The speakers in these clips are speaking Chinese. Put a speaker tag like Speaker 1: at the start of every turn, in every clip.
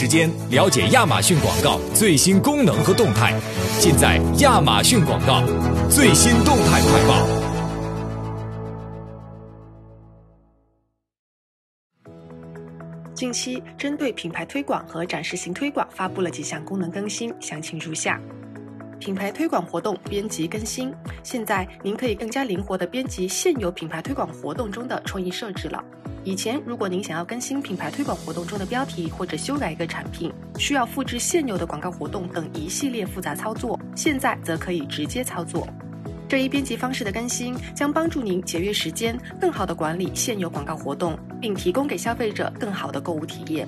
Speaker 1: 时间了解亚马逊广告最新功能和动态，尽在亚马逊广告最新动态快报。
Speaker 2: 近期针对品牌推广和展示型推广发布了几项功能更新，详情如下。品牌推广活动编辑更新，现在您可以更加灵活地编辑现有品牌推广活动中的创意设置了。以前，如果您想要更新品牌推广活动中的标题或者修改一个产品，需要复制现有的广告活动等一系列复杂操作，现在则可以直接操作。这一编辑方式的更新将帮助您节约时间，更好地管理现有广告活动，并提供给消费者更好的购物体验。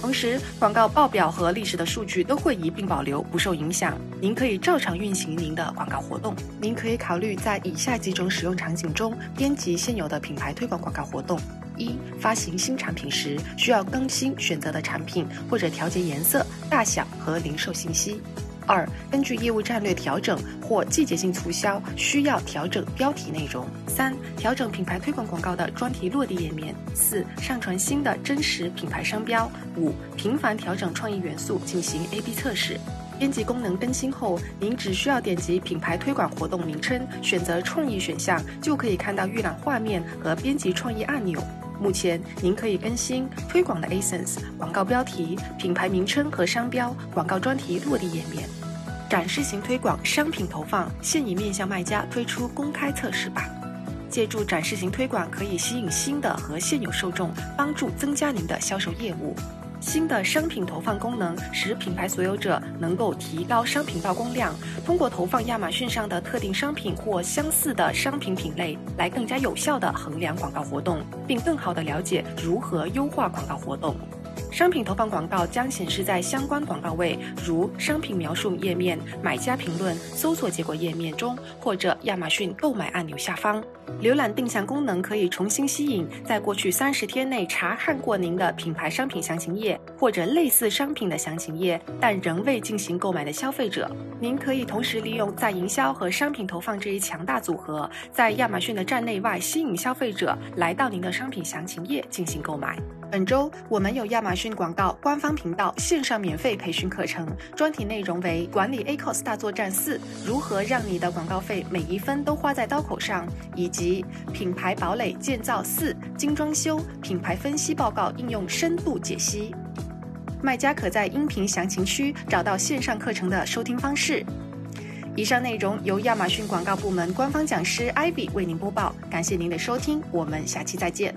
Speaker 2: 同时，广告报表和历史的数据都会一并保留，不受影响。您可以照常运行您的广告活动。您可以考虑在以下几种使用场景中编辑现有的品牌推广广告活动：一、发行新产品时需要更新选择的产品或者调节颜色、大小和零售信息。二、根据业务战略调整或季节性促销，需要调整标题内容。三、调整品牌推广广告的专题落地页面。四、上传新的真实品牌商标。五、频繁调整创意元素进行 A/B 测试。编辑功能更新后，您只需要点击品牌推广活动名称，选择创意选项，就可以看到预览画面和编辑创意按钮。目前，您可以更新推广的 ASINs、广告标题、品牌名称和商标、广告专题落地页面。展示型推广商品投放现已面向卖家推出公开测试版。借助展示型推广，可以吸引新的和现有受众，帮助增加您的销售业务。新的商品投放功能使品牌所有者能够提高商品曝光量，通过投放亚马逊上的特定商品或相似的商品品类，来更加有效地衡量广告活动，并更好地了解如何优化广告活动。商品投放广告将显示在相关广告位，如商品描述页面、买家评论、搜索结果页面中，或者亚马逊购买按钮下方。浏览定向功能可以重新吸引在过去三十天内查看过您的品牌商品详情页或者类似商品的详情页，但仍未进行购买的消费者。您可以同时利用在营销和商品投放这一强大组合，在亚马逊的站内外吸引消费者来到您的商品详情页进行购买。本周我们有亚马逊广告官方频道线上免费培训课程，专题内容为管理 ACOS 大作战四：如何让你的广告费每一分都花在刀口上，以及。品牌堡垒建造四精装修品牌分析报告应用深度解析，卖家可在音频详情区找到线上课程的收听方式。以上内容由亚马逊广告部门官方讲师 Ivy 为您播报，感谢您的收听，我们下期再见。